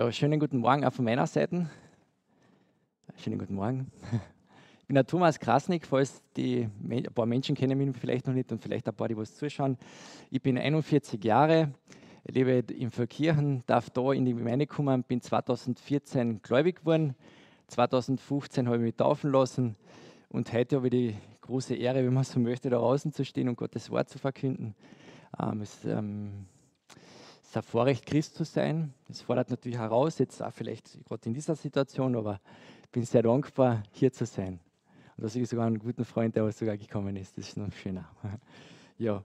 Ja, schönen guten Morgen auch von meiner Seite. Schönen guten Morgen. Ich bin der Thomas Krasnick, falls die, ein paar Menschen kennen mich vielleicht noch nicht und vielleicht ein paar, die was zuschauen. Ich bin 41 Jahre, lebe in Verkirchen, darf da in die Gemeinde kommen, bin 2014 gläubig geworden. 2015 habe ich mich taufen lassen und heute habe ich die große Ehre, wenn man so möchte, da draußen zu stehen und Gottes Wort zu verkünden. Ähm, es, ähm, ist ein Vorrecht, Christ zu sein. Das fordert natürlich heraus, jetzt auch vielleicht gerade in dieser Situation, aber ich bin sehr dankbar, hier zu sein. Und dass ich sogar einen guten Freund, der sogar gekommen ist, das ist noch schöner. ja.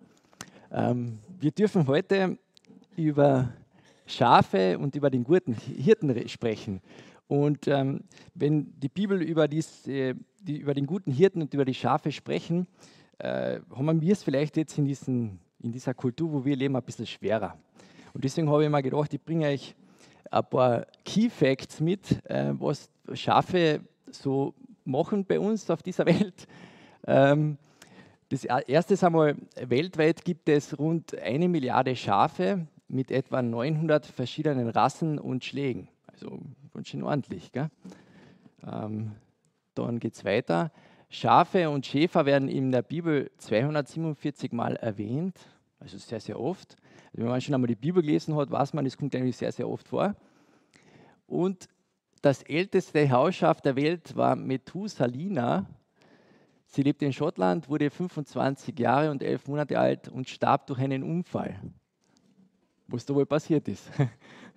Ähm, wir dürfen heute über Schafe und über den guten Hirten sprechen. Und ähm, wenn die Bibel über, dies, äh, die, über den guten Hirten und über die Schafe sprechen, äh, haben wir es vielleicht jetzt in, diesen, in dieser Kultur, wo wir leben, ein bisschen schwerer. Und deswegen habe ich mir gedacht, ich bringe euch ein paar Key Facts mit, äh, was Schafe so machen bei uns auf dieser Welt. Ähm, das erste ist einmal, weltweit gibt es rund eine Milliarde Schafe mit etwa 900 verschiedenen Rassen und Schlägen. Also ganz schön ordentlich. Gell? Ähm, dann geht es weiter. Schafe und Schäfer werden in der Bibel 247 Mal erwähnt, also sehr, sehr oft. Wenn man schon einmal die Bibel gelesen hat, weiß man, das kommt eigentlich sehr, sehr oft vor. Und das älteste Hausschaf der Welt war Methusalina. Sie lebte in Schottland, wurde 25 Jahre und 11 Monate alt und starb durch einen Unfall. Was da wohl passiert ist.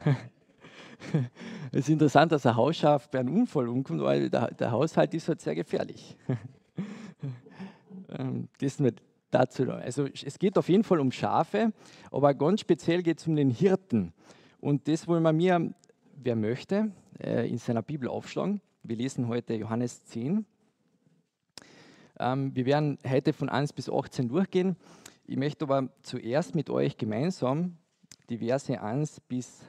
es ist interessant, dass ein Hausschaf bei einem Unfall umkommt, weil der, der Haushalt ist halt sehr gefährlich. Ähm, das dazu. Also es geht auf jeden Fall um Schafe, aber ganz speziell geht es um den Hirten. Und das wollen wir mir, wer möchte, äh, in seiner Bibel aufschlagen. Wir lesen heute Johannes 10. Ähm, wir werden heute von 1 bis 18 durchgehen. Ich möchte aber zuerst mit euch gemeinsam die Verse 1 bis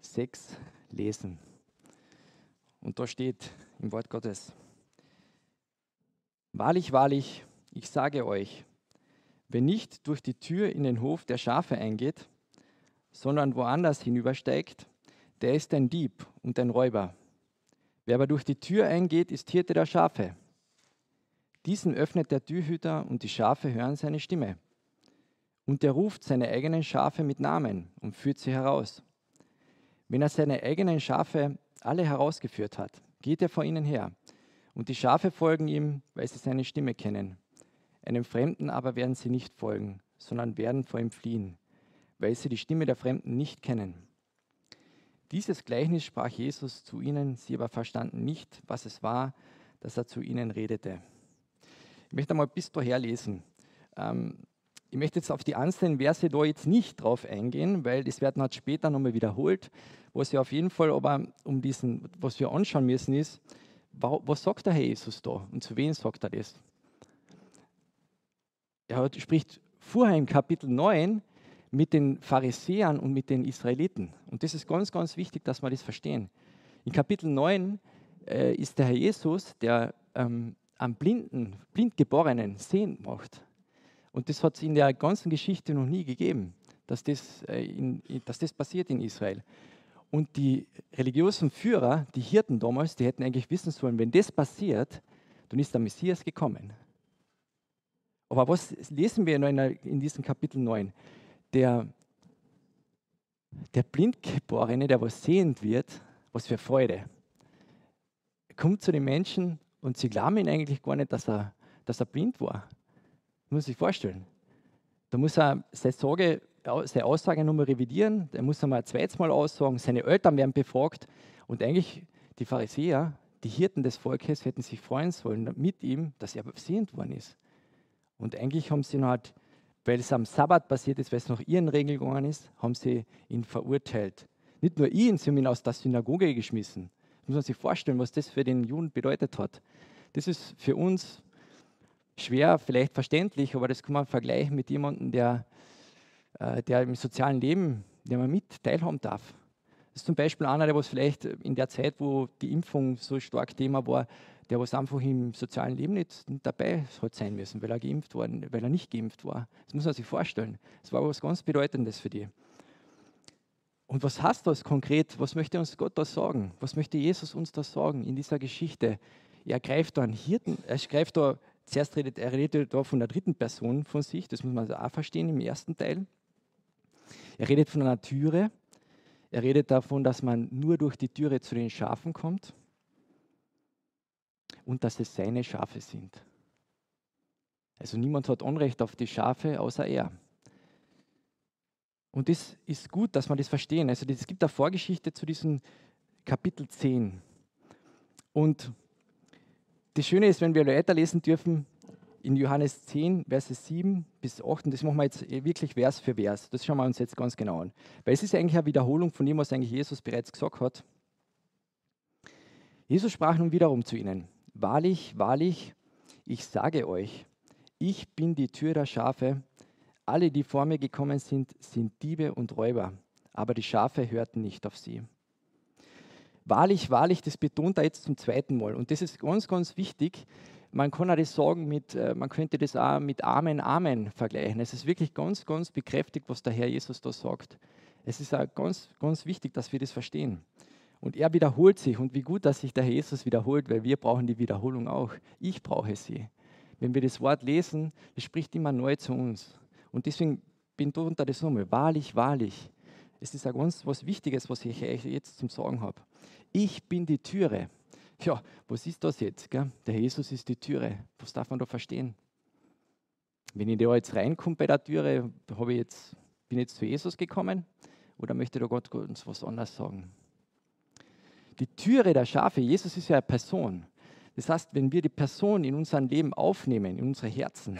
6 lesen. Und da steht im Wort Gottes, Wahrlich, wahrlich, ich sage euch, Wer nicht durch die Tür in den Hof der Schafe eingeht, sondern woanders hinübersteigt, der ist ein Dieb und ein Räuber. Wer aber durch die Tür eingeht, ist Hirte der Schafe. Diesen öffnet der Türhüter und die Schafe hören seine Stimme. Und er ruft seine eigenen Schafe mit Namen und führt sie heraus. Wenn er seine eigenen Schafe alle herausgeführt hat, geht er vor ihnen her. Und die Schafe folgen ihm, weil sie seine Stimme kennen. Einem Fremden aber werden sie nicht folgen, sondern werden vor ihm fliehen, weil sie die Stimme der Fremden nicht kennen. Dieses Gleichnis sprach Jesus zu ihnen, sie aber verstanden nicht, was es war, dass er zu ihnen redete. Ich möchte einmal bis daher lesen. Ähm, ich möchte jetzt auf die einzelnen Verse da jetzt nicht drauf eingehen, weil das werden halt später nochmal wiederholt. Was wir auf jeden Fall aber um diesen, was wir anschauen müssen, ist, was sagt der Herr Jesus da und zu wem sagt er das? Er spricht vorher im Kapitel 9 mit den Pharisäern und mit den Israeliten. Und das ist ganz, ganz wichtig, dass wir das verstehen. In Kapitel 9 äh, ist der Herr Jesus, der ähm, am blinden, blindgeborenen sehen macht. Und das hat es in der ganzen Geschichte noch nie gegeben, dass das, äh, in, dass das passiert in Israel. Und die religiösen Führer, die Hirten damals, die hätten eigentlich wissen sollen, wenn das passiert, dann ist der Messias gekommen. Aber was lesen wir in, diesem Kapitel 9? Der, der Blindgeborene, der was sehend wird, was für Freude. Kommt zu den Menschen und sie glauben ihn eigentlich gar nicht, dass er, dass er blind war. Das muss sich vorstellen. Da muss er seine, Sorge, seine Aussage nochmal revidieren, er muss einmal ein zweites Mal aussagen, seine Eltern werden befragt und eigentlich die Pharisäer, die Hirten des Volkes, hätten sich freuen sollen mit ihm, dass er sehend worden ist. Und eigentlich haben sie ihn halt, weil es am Sabbat passiert ist, weil es nach ihren Regeln gegangen ist, haben sie ihn verurteilt. Nicht nur ihn, sie haben ihn aus der Synagoge geschmissen. Das muss man sich vorstellen, was das für den Juden bedeutet hat. Das ist für uns schwer, vielleicht verständlich, aber das kann man vergleichen mit jemandem, der, äh, der im sozialen Leben, der man mit teilhaben darf. Das ist zum Beispiel einer, der was vielleicht in der Zeit, wo die Impfung so stark Thema war, der was einfach im sozialen Leben nicht dabei hat sein müssen, weil er geimpft worden, weil er nicht geimpft war. Das muss man sich vorstellen. Das war was ganz Bedeutendes für die. Und Und was heißt das konkret? Was möchte uns Gott da sagen? Was möchte Jesus uns da sagen in dieser Geschichte? Er greift da einen Hirten, er greift da, zuerst redet er redet da von der dritten Person von sich, das muss man also auch verstehen im ersten Teil. Er redet von einer Türe, er redet davon, dass man nur durch die Türe zu den Schafen kommt und dass es seine Schafe sind. Also niemand hat Anrecht auf die Schafe außer er. Und das ist gut, dass wir das verstehen. Also es gibt eine Vorgeschichte zu diesem Kapitel 10. Und das Schöne ist, wenn wir weiterlesen dürfen, in Johannes 10, Verse 7 bis 8, und das machen wir jetzt wirklich Vers für Vers. Das schauen wir uns jetzt ganz genau an. Weil es ist eigentlich eine Wiederholung von dem, was eigentlich Jesus bereits gesagt hat. Jesus sprach nun wiederum zu ihnen: Wahrlich, wahrlich, ich sage euch, ich bin die Tür der Schafe. Alle, die vor mir gekommen sind, sind Diebe und Räuber, aber die Schafe hörten nicht auf sie. Wahrlich, wahrlich, das betont er jetzt zum zweiten Mal. Und das ist ganz, ganz wichtig. Man kann auch das sagen mit, äh, man könnte das auch mit Amen, Amen vergleichen. Es ist wirklich ganz, ganz bekräftigt, was der Herr Jesus da sagt. Es ist auch ganz, ganz wichtig, dass wir das verstehen. Und er wiederholt sich und wie gut, dass sich der Herr Jesus wiederholt, weil wir brauchen die Wiederholung auch. Ich brauche sie. Wenn wir das Wort lesen, es spricht immer neu zu uns. Und deswegen bin ich unter das nochmal. Wahrlich, wahrlich. Es ist auch ganz was Wichtiges, was ich euch jetzt zum Sagen habe. Ich bin die Türe. Ja, was ist das jetzt? Gell? Der Jesus ist die Türe. Was darf man da verstehen? Wenn ich da jetzt reinkomme bei der Türe, habe ich jetzt, bin ich jetzt zu Jesus gekommen oder möchte da Gott uns was anderes sagen? Die Türe der Schafe, Jesus ist ja eine Person. Das heißt, wenn wir die Person in unserem Leben aufnehmen, in unsere Herzen,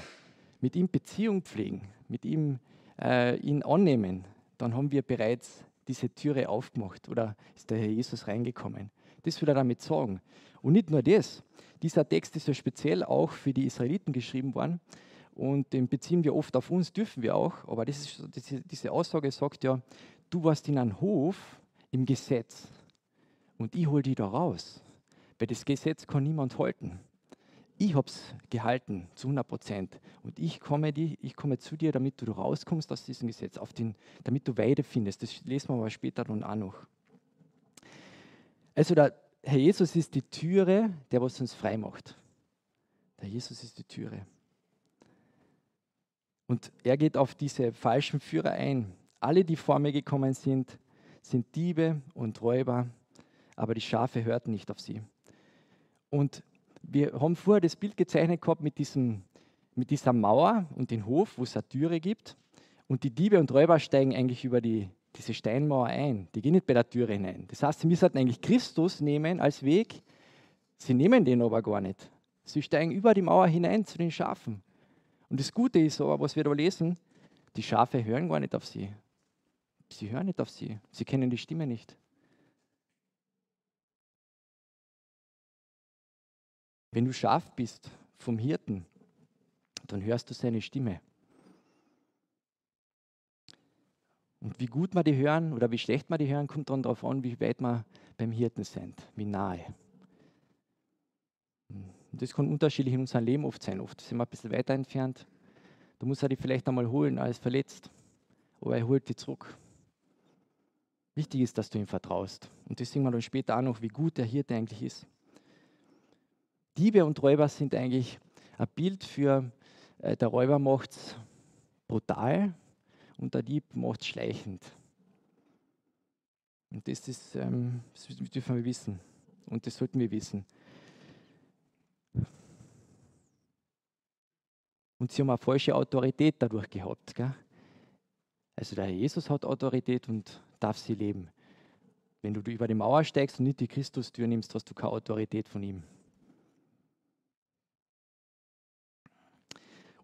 mit ihm Beziehung pflegen, mit ihm äh, ihn annehmen, dann haben wir bereits diese Türe aufgemacht oder ist der Herr Jesus reingekommen. Das will er damit sagen. Und nicht nur das, dieser Text ist ja speziell auch für die Israeliten geschrieben worden und den beziehen wir oft auf uns, dürfen wir auch, aber ist, diese Aussage sagt ja, du warst in einem Hof im Gesetz und ich hole dich da raus, weil das Gesetz kann niemand halten ich habe es gehalten zu 100 Prozent. Und ich komme, die, ich komme zu dir, damit du rauskommst aus diesem Gesetz, auf den, damit du Weide findest. Das lesen wir aber später dann auch noch. Also der Herr Jesus ist die Türe, der was uns frei macht. Der Jesus ist die Türe. Und er geht auf diese falschen Führer ein. Alle, die vor mir gekommen sind, sind Diebe und Räuber, aber die Schafe hörten nicht auf sie. Und wir haben vorher das Bild gezeichnet gehabt mit, diesem, mit dieser Mauer und dem Hof, wo es eine Türe gibt. Und die Diebe und Räuber steigen eigentlich über die, diese Steinmauer ein. Die gehen nicht bei der Türe hinein. Das heißt, sie müssen eigentlich Christus nehmen als Weg. Sie nehmen den aber gar nicht. Sie steigen über die Mauer hinein zu den Schafen. Und das Gute ist aber, was wir da lesen, die Schafe hören gar nicht auf sie. Sie hören nicht auf sie. Sie kennen die Stimme nicht. Wenn du Schaf bist vom Hirten, dann hörst du seine Stimme. Und wie gut wir die hören oder wie schlecht wir die hören, kommt dann darauf an, wie weit wir beim Hirten sind, wie nahe. Und das kann unterschiedlich in unserem Leben oft sein. Oft sind wir ein bisschen weiter entfernt. Da muss er die vielleicht einmal holen, als verletzt. Aber er holt die zurück. Wichtig ist, dass du ihm vertraust. Und das sehen wir dann später auch noch, wie gut der Hirte eigentlich ist. Diebe und Räuber sind eigentlich ein Bild für, äh, der Räuber macht es brutal und der Dieb macht es schleichend. Und das, ist, ähm, das dürfen wir wissen. Und das sollten wir wissen. Und sie haben eine falsche Autorität dadurch gehabt. Gell? Also der Jesus hat Autorität und darf sie leben. Wenn du über die Mauer steigst und nicht die Christustür nimmst, hast du keine Autorität von ihm.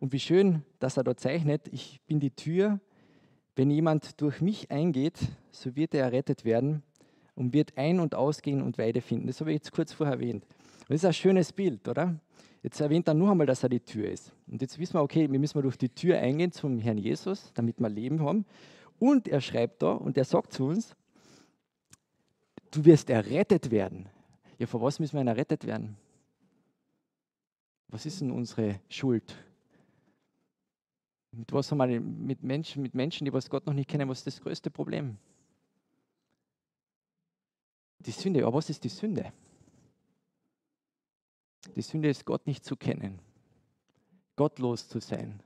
Und wie schön, dass er dort zeichnet, ich bin die Tür. Wenn jemand durch mich eingeht, so wird er errettet werden und wird ein- und ausgehen und Weide finden. Das habe ich jetzt kurz vorher erwähnt. Und das ist ein schönes Bild, oder? Jetzt erwähnt er nur einmal, dass er die Tür ist. Und jetzt wissen wir, okay, wir müssen durch die Tür eingehen zum Herrn Jesus, damit wir Leben haben. Und er schreibt da und er sagt zu uns, du wirst errettet werden. Ja, vor was müssen wir denn errettet werden? Was ist denn unsere Schuld? Mit was haben wir mit Menschen, mit Menschen, die was Gott noch nicht kennen, was ist das größte Problem? Die Sünde, aber was ist die Sünde? Die Sünde ist, Gott nicht zu kennen, gottlos zu sein,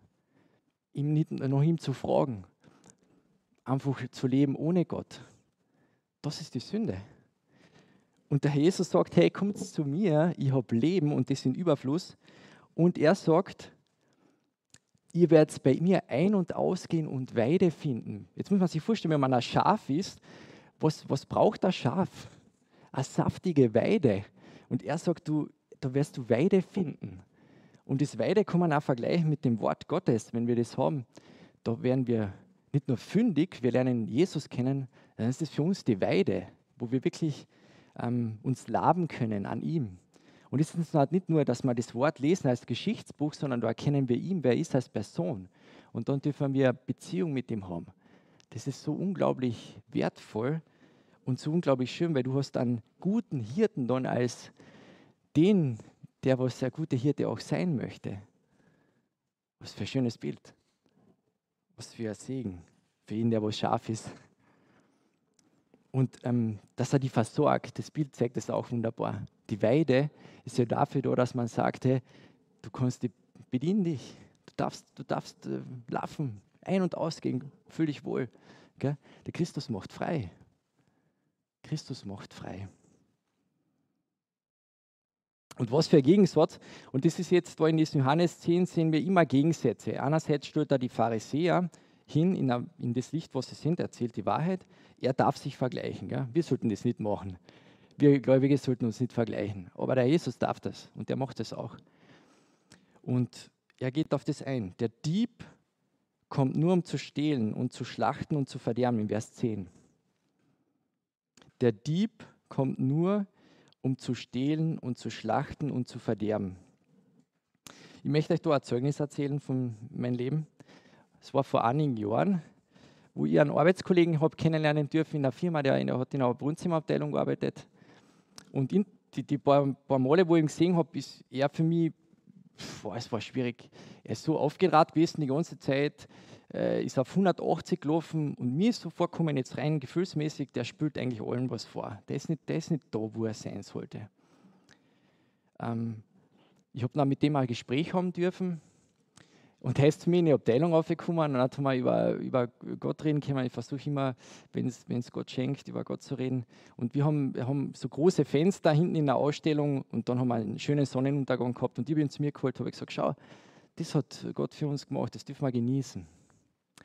ihm nicht, nach ihm zu fragen, einfach zu leben ohne Gott. Das ist die Sünde. Und der Herr Jesus sagt, hey, kommt zu mir, ich habe Leben und das in Überfluss. Und er sagt, ihr werdet bei mir ein- und ausgehen und Weide finden. Jetzt muss man sich vorstellen, wenn man ein Schaf ist, was, was braucht das Schaf? Eine saftige Weide. Und er sagt, du, da wirst du Weide finden. Und das Weide kann man auch vergleichen mit dem Wort Gottes, wenn wir das haben. Da werden wir nicht nur fündig, wir lernen Jesus kennen, dann ist das für uns die Weide, wo wir wirklich ähm, uns laben können an ihm. Und es ist halt nicht nur, dass wir das Wort lesen als Geschichtsbuch, sondern da erkennen wir ihn, wer er ist als Person. Und dann dürfen wir Beziehung mit ihm haben. Das ist so unglaublich wertvoll und so unglaublich schön, weil du hast einen guten Hirten dann als den, der was der gute Hirte auch sein möchte. Was für ein schönes Bild. Was für ein Segen für ihn, der was scharf ist. Und ähm, dass er die versorgt, das Bild zeigt das auch wunderbar. Die Weide ist ja dafür da, dass man sagt, hey, du kannst die, bedien dich, du darfst, du darfst äh, laufen, ein- und ausgehen, fühl dich wohl. Gell? Der Christus macht frei. Christus macht frei. Und was für ein Gegensatz, und das ist jetzt da in diesem Johannes 10, sehen wir immer Gegensätze. Einerseits stellt er die Pharisäer hin in das Licht, was sie sind, erzählt die Wahrheit. Er darf sich vergleichen. Gell? Wir sollten das nicht machen. Wir Gläubige sollten uns nicht vergleichen. Aber der Jesus darf das und der macht das auch. Und er geht auf das ein. Der Dieb kommt nur, um zu stehlen und zu schlachten und zu verderben, in Vers 10. Der Dieb kommt nur, um zu stehlen und zu schlachten und zu verderben. Ich möchte euch da ein Zeugnis erzählen von meinem Leben. Es war vor einigen Jahren, wo ich einen Arbeitskollegen habe kennenlernen dürfen in einer Firma, der, in, hat in einer Wohnzimmerabteilung gearbeitet. Und in, die, die paar, paar, Male, wo ich ihn gesehen habe, ist er für mich, boah, es war schwierig. Er ist so aufgedraht gewesen die ganze Zeit, äh, ist auf 180 gelaufen und mir ist so vorgekommen, jetzt rein gefühlsmäßig, der spielt eigentlich allen was vor. Der ist nicht, der ist nicht da, wo er sein sollte. Ähm, ich habe dann mit dem ein Gespräch haben dürfen und er ist zu mir in die Abteilung aufgekommen und hat wir über, über Gott reden können. Ich versuche immer, wenn es Gott schenkt, über Gott zu reden. Und wir haben, wir haben so große Fenster hinten in der Ausstellung und dann haben wir einen schönen Sonnenuntergang gehabt. Und ich bin zu mir geholt, habe gesagt, schau, das hat Gott für uns gemacht, das dürfen wir genießen.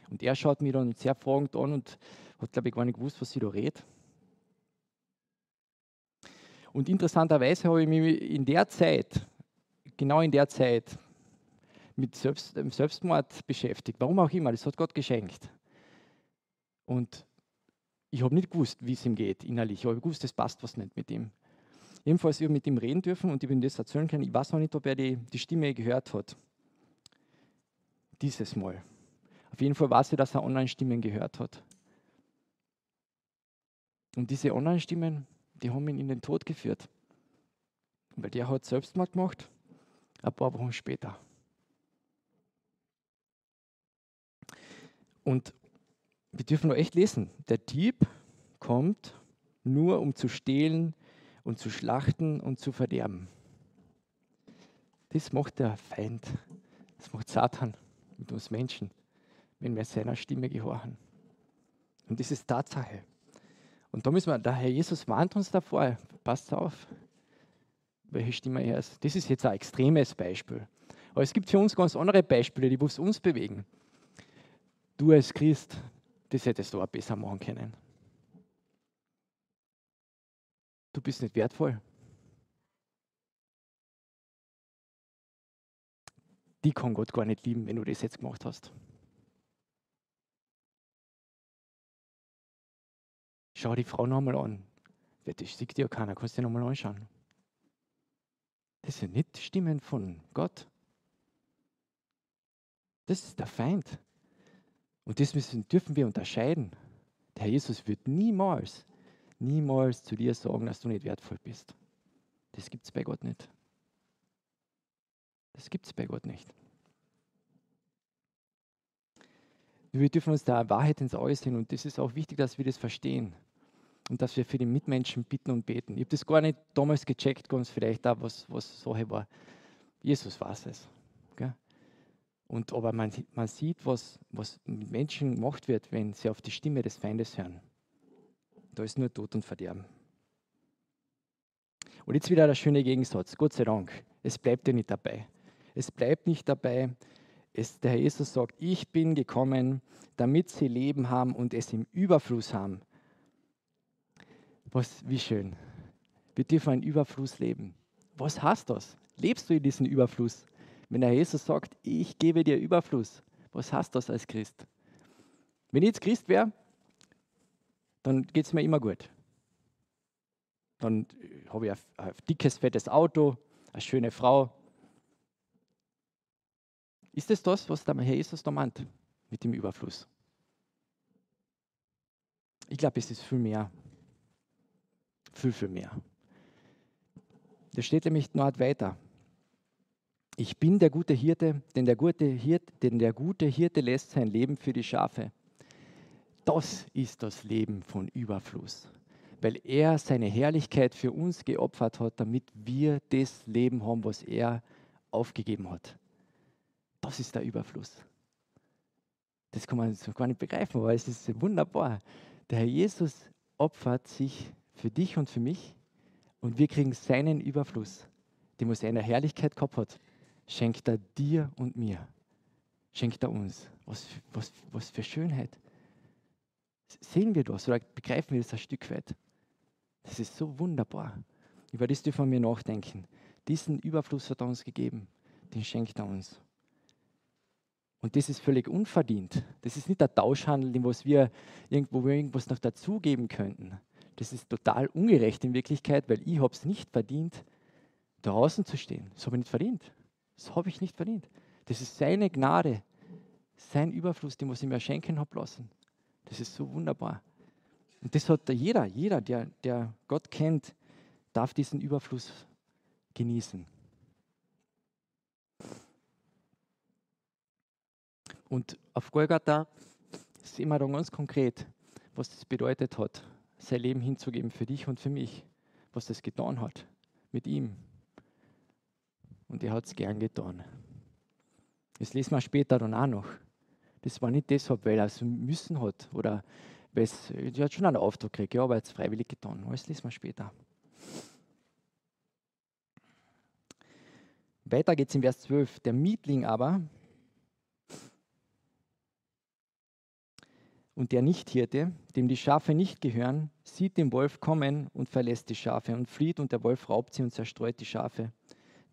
Und er schaut mich dann sehr fragend an und hat, glaube ich, gar nicht gewusst, was ich da rede. Und interessanterweise habe ich mich in der Zeit, genau in der Zeit, mit Selbst, Selbstmord beschäftigt. Warum auch immer, das hat Gott geschenkt. Und ich habe nicht gewusst, wie es ihm geht innerlich. Ich habe gewusst, es passt was nicht mit ihm. Jedenfalls, ich habe mit ihm reden dürfen und ich bin das erzählen können. Ich weiß noch nicht, ob er die, die Stimme gehört hat. Dieses Mal. Auf jeden Fall weiß ich, dass er Online-Stimmen gehört hat. Und diese Online-Stimmen, die haben ihn in den Tod geführt. Weil der hat Selbstmord gemacht, ein paar Wochen später. Und wir dürfen nur echt lesen. Der Dieb kommt nur, um zu stehlen und zu schlachten und zu verderben. Das macht der Feind. Das macht Satan mit uns Menschen, wenn wir seiner Stimme gehorchen. Und das ist Tatsache. Und da müssen wir, der Herr Jesus warnt uns davor, passt auf, welche Stimme er ist. Das ist jetzt ein extremes Beispiel. Aber es gibt für uns ganz andere Beispiele, die uns bewegen. Du als Christ, das hättest du auch besser machen können. Du bist nicht wertvoll. Die kann Gott gar nicht lieben, wenn du das jetzt gemacht hast. Schau die Frau nochmal an. Das sieht dir keiner, kannst du dir nochmal anschauen. Das sind nicht Stimmen von Gott. Das ist der Feind. Und das müssen, dürfen wir unterscheiden. Der Herr Jesus wird niemals, niemals zu dir sagen, dass du nicht wertvoll bist. Das gibt es bei Gott nicht. Das gibt es bei Gott nicht. Wir dürfen uns da Wahrheit ins Auge sehen und das ist auch wichtig, dass wir das verstehen. und dass wir für die Mitmenschen bitten und beten. Ich habe das gar nicht damals gecheckt, ganz vielleicht auch, was, was Sache war. Jesus weiß es. Und aber man, man sieht, was, was mit Menschen gemacht wird, wenn sie auf die Stimme des Feindes hören. Da ist nur Tod und Verderben. Und jetzt wieder der schöne Gegensatz. Gott sei Dank. Es bleibt ja nicht dabei. Es bleibt nicht dabei. Es, der Herr Jesus sagt, ich bin gekommen, damit sie Leben haben und es im Überfluss haben. Was, wie schön. Wir dürfen einen Überfluss leben. Was heißt das? Lebst du in diesem Überfluss? Wenn der Jesus sagt, ich gebe dir Überfluss, was heißt das als Christ? Wenn ich jetzt Christ wäre, dann geht es mir immer gut. Dann habe ich ein, ein dickes, fettes Auto, eine schöne Frau. Ist es das, was der Herr Jesus da meint mit dem Überfluss? Ich glaube, es ist viel mehr. Viel, viel mehr. Da steht nämlich noch weiter. Ich bin der gute Hirte, denn der gute Hirte, denn der gute Hirte lässt sein Leben für die Schafe. Das ist das Leben von Überfluss, weil er seine Herrlichkeit für uns geopfert hat, damit wir das Leben haben, was er aufgegeben hat. Das ist der Überfluss. Das kann man gar nicht begreifen, aber es ist wunderbar. Der Herr Jesus opfert sich für dich und für mich und wir kriegen seinen Überfluss, den er in der Herrlichkeit gehabt hat schenkt er dir und mir. Schenkt er uns. Was, was, was für Schönheit. Sehen wir das oder begreifen wir das ein Stück weit? Das ist so wunderbar. Über das dürfen wir nachdenken. Diesen Überfluss hat er uns gegeben. Den schenkt er uns. Und das ist völlig unverdient. Das ist nicht der Tauschhandel, in was wir irgendwo wir irgendwas noch dazugeben könnten. Das ist total ungerecht in Wirklichkeit, weil ich habe es nicht verdient, draußen zu stehen. Das habe ich nicht verdient. Das habe ich nicht verdient. Das ist seine Gnade, sein Überfluss, den was ich mir schenken habe lassen. Das ist so wunderbar. Und das hat jeder, jeder, der, der Gott kennt, darf diesen Überfluss genießen. Und auf Golgatha sehen wir dann ganz konkret, was das bedeutet hat, sein Leben hinzugeben für dich und für mich, was das getan hat mit ihm. Und er hat es gern getan. Das lesen wir später dann auch noch. Das war nicht deshalb, weil er es müssen hat oder weil es, er hat schon einen Auftrag gekriegt, ja, aber er hat es freiwillig getan. Das lesen wir später. Weiter geht es in Vers 12. Der Mietling aber und der Nichthirte, dem die Schafe nicht gehören, sieht den Wolf kommen und verlässt die Schafe und flieht und der Wolf raubt sie und zerstreut die Schafe.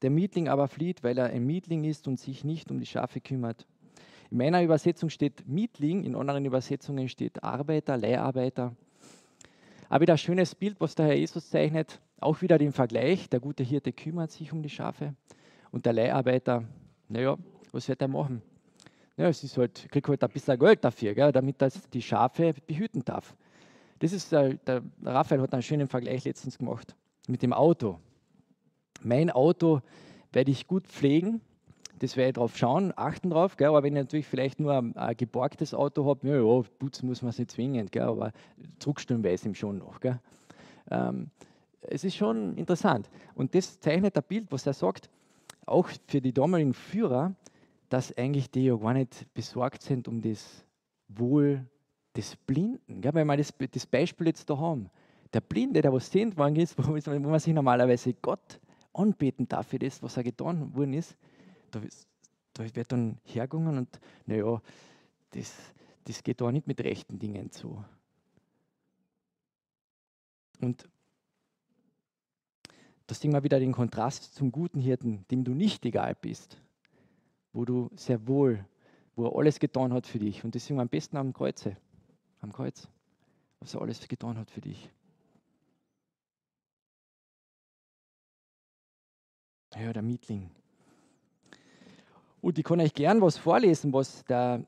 Der Mietling aber flieht, weil er ein Mietling ist und sich nicht um die Schafe kümmert. In meiner Übersetzung steht Mietling, in anderen Übersetzungen steht Arbeiter, Leiharbeiter. Aber wieder ein schönes Bild, was der Herr Jesus zeichnet. Auch wieder den Vergleich. Der gute Hirte kümmert sich um die Schafe und der Leiharbeiter, naja, was wird er machen? Ja, es halt, kriegt halt ein bisschen Geld dafür, gell, damit er die Schafe behüten darf. Das ist, äh, der Raphael hat einen schönen Vergleich letztens gemacht mit dem Auto. Mein Auto werde ich gut pflegen, das werde ich drauf schauen, achten drauf, gell? aber wenn ich natürlich vielleicht nur ein, ein geborgtes Auto habe, ja, putzen muss man es nicht zwingend, gell? aber zurückstellen weiß ihm schon noch. Gell? Ähm, es ist schon interessant. Und das zeichnet ein Bild, was er sagt, auch für die damaligen Führer, dass eigentlich die ja gar nicht besorgt sind um das Wohl des Blinden. Gell? Wenn wir das, das Beispiel jetzt da haben, der Blinde, der was sehend worden ist, wo man sich normalerweise Gott anbeten darf für das, was er getan worden ist, da, da wird dann hergegangen und naja, das, das geht da nicht mit rechten Dingen zu. Und da sehen wir wieder den Kontrast zum guten Hirten, dem du nicht egal bist, wo du sehr wohl, wo er alles getan hat für dich. Und das wir am besten am Kreuze, am Kreuz, was er alles getan hat für dich. Ja, der Mietling. Und ich kann euch gern was vorlesen, was, da,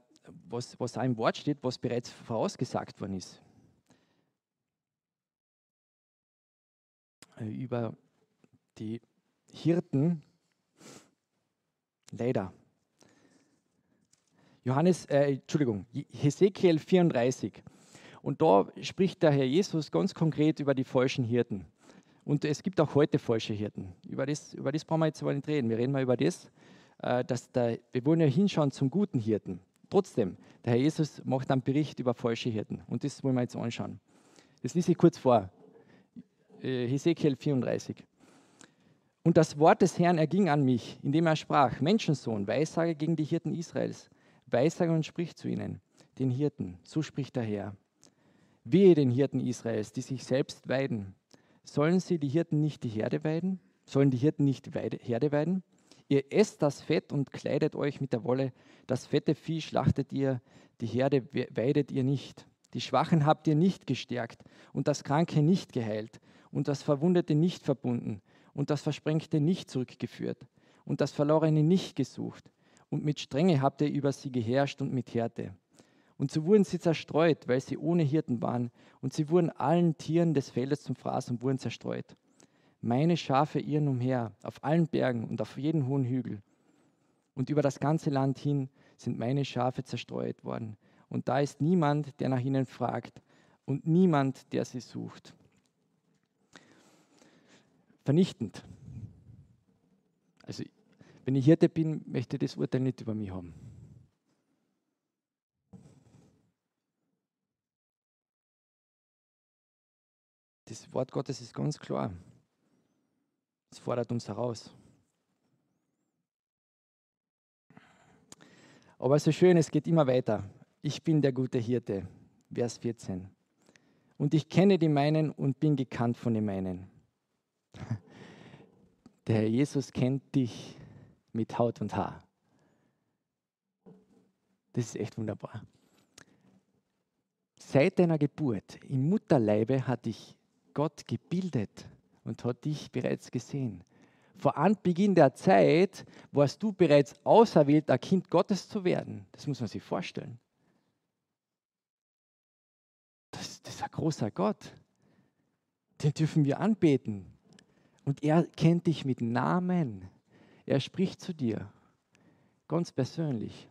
was, was da im Wort steht, was bereits vorausgesagt worden ist. Äh, über die Hirten. Leider. Johannes, äh, Entschuldigung, Hesekiel 34. Und da spricht der Herr Jesus ganz konkret über die falschen Hirten. Und es gibt auch heute falsche Hirten. Über das, über das brauchen wir jetzt aber nicht reden. Wir reden mal über das, äh, dass der, wir wollen ja hinschauen zum guten Hirten. Trotzdem, der Herr Jesus macht einen Bericht über falsche Hirten. Und das wollen wir jetzt anschauen. Das lese ich kurz vor. Äh, Hesekiel 34. Und das Wort des Herrn erging an mich, indem er sprach: Menschensohn, Weissage gegen die Hirten Israels. Weissage und sprich zu ihnen, den Hirten. So spricht der Herr. Wehe den Hirten Israels, die sich selbst weiden. Sollen sie die Hirten nicht die Herde weiden? Sollen die Hirten nicht die Herde weiden? Ihr esst das Fett und kleidet euch mit der Wolle. Das fette Vieh schlachtet ihr, die Herde weidet ihr nicht. Die Schwachen habt ihr nicht gestärkt und das Kranke nicht geheilt und das Verwundete nicht verbunden und das Versprengte nicht zurückgeführt und das Verlorene nicht gesucht. Und mit Strenge habt ihr über sie geherrscht und mit Härte. Und so wurden sie zerstreut, weil sie ohne Hirten waren. Und sie wurden allen Tieren des Feldes zum Fraß und wurden zerstreut. Meine Schafe irren umher, auf allen Bergen und auf jeden hohen Hügel. Und über das ganze Land hin sind meine Schafe zerstreut worden. Und da ist niemand, der nach ihnen fragt und niemand, der sie sucht. Vernichtend. Also, wenn ich Hirte bin, möchte ich das Urteil nicht über mich haben. Das Wort Gottes ist ganz klar. Es fordert uns heraus. Aber so schön, es geht immer weiter. Ich bin der gute Hirte. Vers 14. Und ich kenne die meinen und bin gekannt von den meinen. Der Herr Jesus kennt dich mit Haut und Haar. Das ist echt wunderbar. Seit deiner Geburt im Mutterleibe hat dich Gott gebildet und hat dich bereits gesehen. Vor Anbeginn der Zeit warst du bereits auserwählt, ein Kind Gottes zu werden. Das muss man sich vorstellen. Das, das ist ein großer Gott. Den dürfen wir anbeten. Und er kennt dich mit Namen. Er spricht zu dir. Ganz persönlich.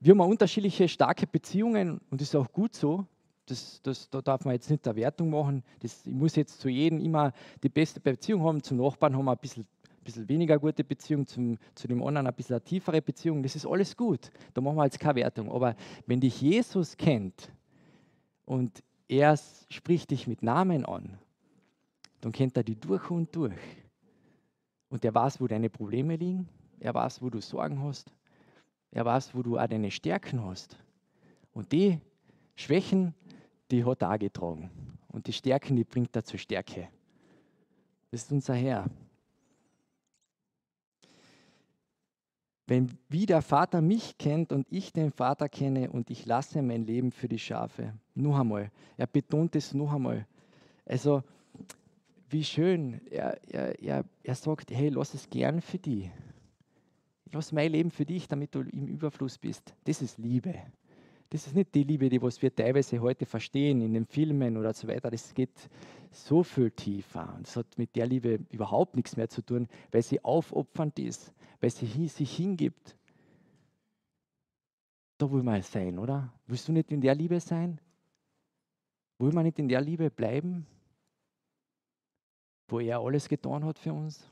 Wir haben unterschiedliche starke Beziehungen und ist auch gut so. Das, das, da darf man jetzt nicht eine Wertung machen. Das, ich muss jetzt zu jedem immer die beste Beziehung haben. Zum Nachbarn haben wir ein bisschen, bisschen weniger gute Beziehung, zum, zu dem anderen ein bisschen eine tiefere Beziehung. Das ist alles gut. Da machen wir jetzt keine Wertung. Aber wenn dich Jesus kennt und er spricht dich mit Namen an, dann kennt er dich durch und durch. Und er weiß, wo deine Probleme liegen. Er weiß, wo du Sorgen hast. Er weiß, wo du auch deine Stärken hast. Und die Schwächen, die hat er auch getragen. Und die Stärken, die bringt er zur Stärke. Das ist unser Herr. Wenn wie der Vater mich kennt und ich den Vater kenne und ich lasse mein Leben für die Schafe. Noch einmal. Er betont es noch einmal. Also, wie schön. Er, er, er, er sagt, hey, lass es gern für dich. Ich lasse mein Leben für dich, damit du im Überfluss bist. Das ist Liebe. Das ist nicht die Liebe, die was wir teilweise heute verstehen in den Filmen oder so weiter. Das geht so viel tiefer. Und das hat mit der Liebe überhaupt nichts mehr zu tun, weil sie aufopfernd ist, weil sie sich hingibt. Da will man sein, oder? Willst du nicht in der Liebe sein? Will man nicht in der Liebe bleiben, wo er alles getan hat für uns?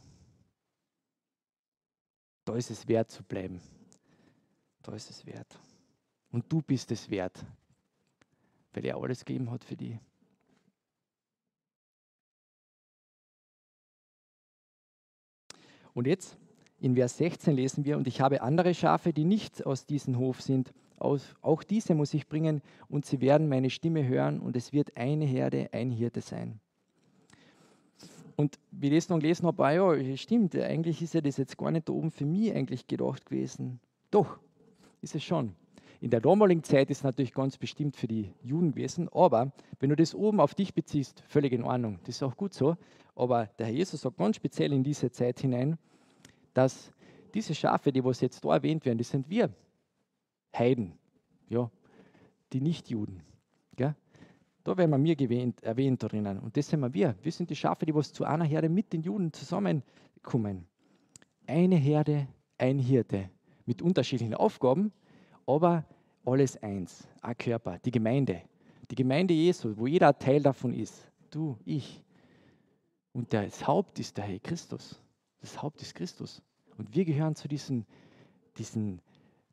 Da ist es wert zu bleiben. Da ist es wert. Und du bist es wert, weil er alles gegeben hat für dich. Und jetzt in Vers 16 lesen wir, und ich habe andere Schafe, die nicht aus diesem Hof sind. Auch diese muss ich bringen, und sie werden meine Stimme hören, und es wird eine Herde, ein Hirte sein. Und wie ich das noch gelesen habe, ah ja, stimmt, eigentlich ist ja das jetzt gar nicht da oben für mich eigentlich gedacht gewesen. Doch, ist es schon. In der damaligen Zeit ist natürlich ganz bestimmt für die Juden gewesen, aber wenn du das oben auf dich beziehst, völlig in Ordnung, das ist auch gut so. Aber der Herr Jesus sagt ganz speziell in diese Zeit hinein, dass diese Schafe, die was jetzt da erwähnt werden, die sind wir, Heiden, ja, die Nicht-Juden. Da werden wir mir gewähnt, erwähnt drinnen. Und das sind wir wir. Wir sind die Schafe, die was zu einer Herde mit den Juden zusammenkommen. Eine Herde, ein Hirte mit unterschiedlichen Aufgaben, aber alles eins, ein Körper, die Gemeinde, Die Gemeinde Jesu, wo jeder Teil davon ist. Du, ich. Und das Haupt ist der Herr Christus. Das Haupt ist Christus. Und wir gehören zu diesem, diesem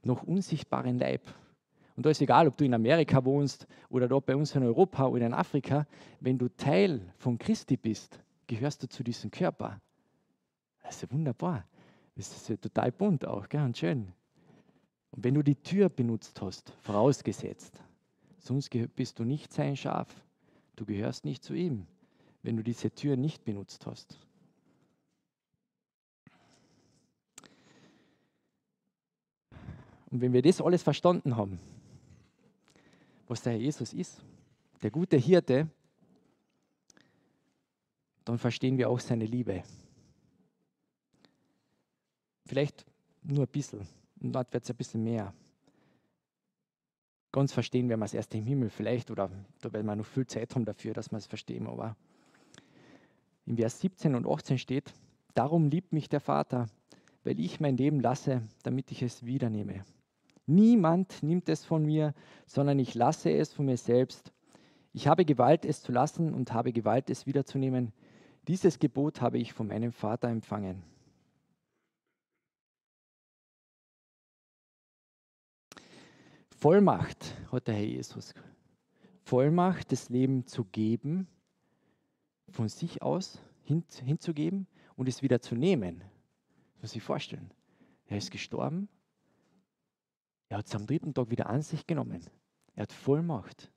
noch unsichtbaren Leib. Und da ist egal, ob du in Amerika wohnst oder dort bei uns in Europa oder in Afrika, wenn du Teil von Christi bist, gehörst du zu diesem Körper. Das ist ja wunderbar. Das ist ja total bunt auch, gell? und schön. Und wenn du die Tür benutzt hast, vorausgesetzt, sonst bist du nicht sein Schaf. Du gehörst nicht zu ihm, wenn du diese Tür nicht benutzt hast. Und wenn wir das alles verstanden haben, was der Herr Jesus ist, der gute Hirte, dann verstehen wir auch seine Liebe. Vielleicht nur ein bisschen, und dort wird es ein bisschen mehr. Ganz verstehen werden wir es erst im Himmel vielleicht, oder da werden wir noch viel Zeit haben dafür, dass wir es verstehen. Aber in Vers 17 und 18 steht, darum liebt mich der Vater, weil ich mein Leben lasse, damit ich es wiedernehme. Niemand nimmt es von mir, sondern ich lasse es von mir selbst. Ich habe Gewalt, es zu lassen und habe Gewalt, es wiederzunehmen. Dieses Gebot habe ich von meinem Vater empfangen. Vollmacht hat der Herr Jesus. Vollmacht, das Leben zu geben, von sich aus hin, hinzugeben und es wieder zu nehmen. Das muss sich vorstellen. Er ist gestorben, er hat es am dritten Tag wieder an sich genommen. Er hat Vollmacht.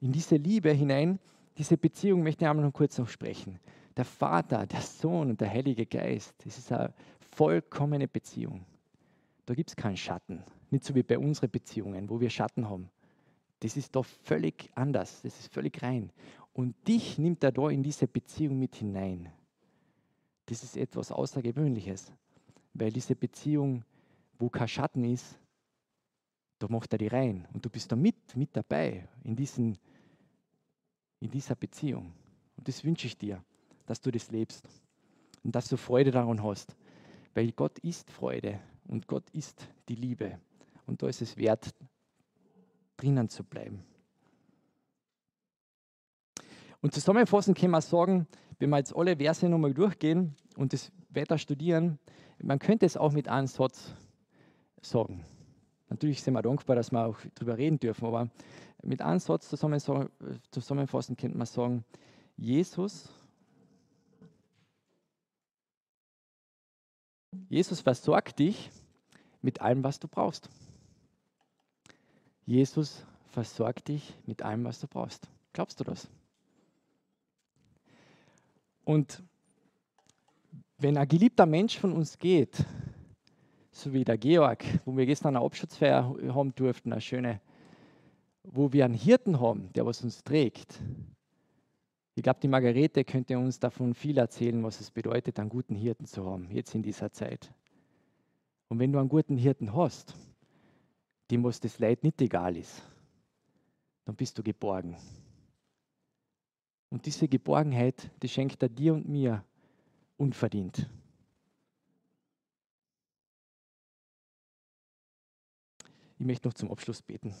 In diese Liebe hinein, diese Beziehung möchte ich einmal noch kurz noch sprechen. Der Vater, der Sohn und der Heilige Geist, das ist eine vollkommene Beziehung. Da gibt es keinen Schatten. Nicht so wie bei unseren Beziehungen, wo wir Schatten haben. Das ist doch völlig anders. Das ist völlig rein. Und dich nimmt er da in diese Beziehung mit hinein. Das ist etwas Außergewöhnliches, weil diese Beziehung wo kein Schatten ist, da macht er die rein. Und du bist da mit, mit dabei in, diesen, in dieser Beziehung. Und das wünsche ich dir, dass du das lebst und dass du Freude daran hast. Weil Gott ist Freude und Gott ist die Liebe. Und da ist es wert, drinnen zu bleiben. Und zusammenfassend können wir sagen, wenn wir jetzt alle Verse nochmal durchgehen und das weiter studieren, man könnte es auch mit einem Satz sagen. Natürlich sind wir dankbar, dass wir auch darüber reden dürfen, aber mit einem Satz zusammenfassend könnte man sagen, Jesus, Jesus versorgt dich mit allem, was du brauchst. Jesus versorgt dich mit allem, was du brauchst. Glaubst du das? Und wenn ein geliebter Mensch von uns geht, so wie der Georg, wo wir gestern eine Abschlussfeier haben durften, eine schöne, wo wir einen Hirten haben, der was uns trägt. Ich glaube, die Margarete könnte uns davon viel erzählen, was es bedeutet, einen guten Hirten zu haben, jetzt in dieser Zeit. Und wenn du einen guten Hirten hast, dem was das Leid nicht egal ist, dann bist du geborgen. Und diese Geborgenheit, die schenkt er dir und mir unverdient. Ich möchte noch zum Abschluss beten.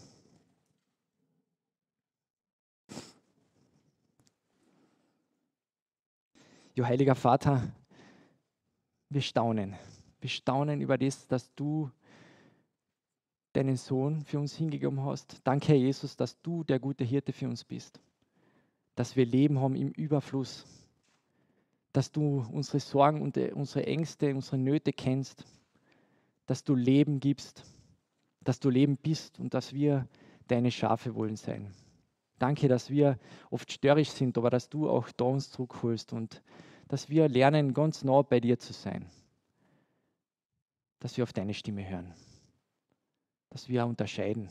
Jo, heiliger Vater, wir staunen. Wir staunen über das, dass du deinen Sohn für uns hingegeben hast. Danke, Herr Jesus, dass du der gute Hirte für uns bist. Dass wir Leben haben im Überfluss. Dass du unsere Sorgen und unsere Ängste, unsere Nöte kennst. Dass du Leben gibst dass du Leben bist und dass wir deine Schafe wollen sein. Danke, dass wir oft störrisch sind, aber dass du auch da uns zurückholst und dass wir lernen, ganz nah bei dir zu sein. Dass wir auf deine Stimme hören. Dass wir unterscheiden,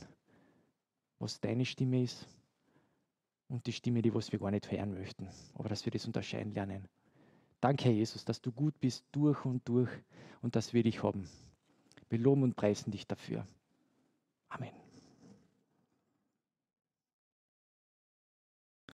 was deine Stimme ist und die Stimme, die was wir gar nicht hören möchten. Aber dass wir das unterscheiden lernen. Danke, Herr Jesus, dass du gut bist durch und durch und dass wir dich haben. Wir loben und preisen dich dafür. Amen.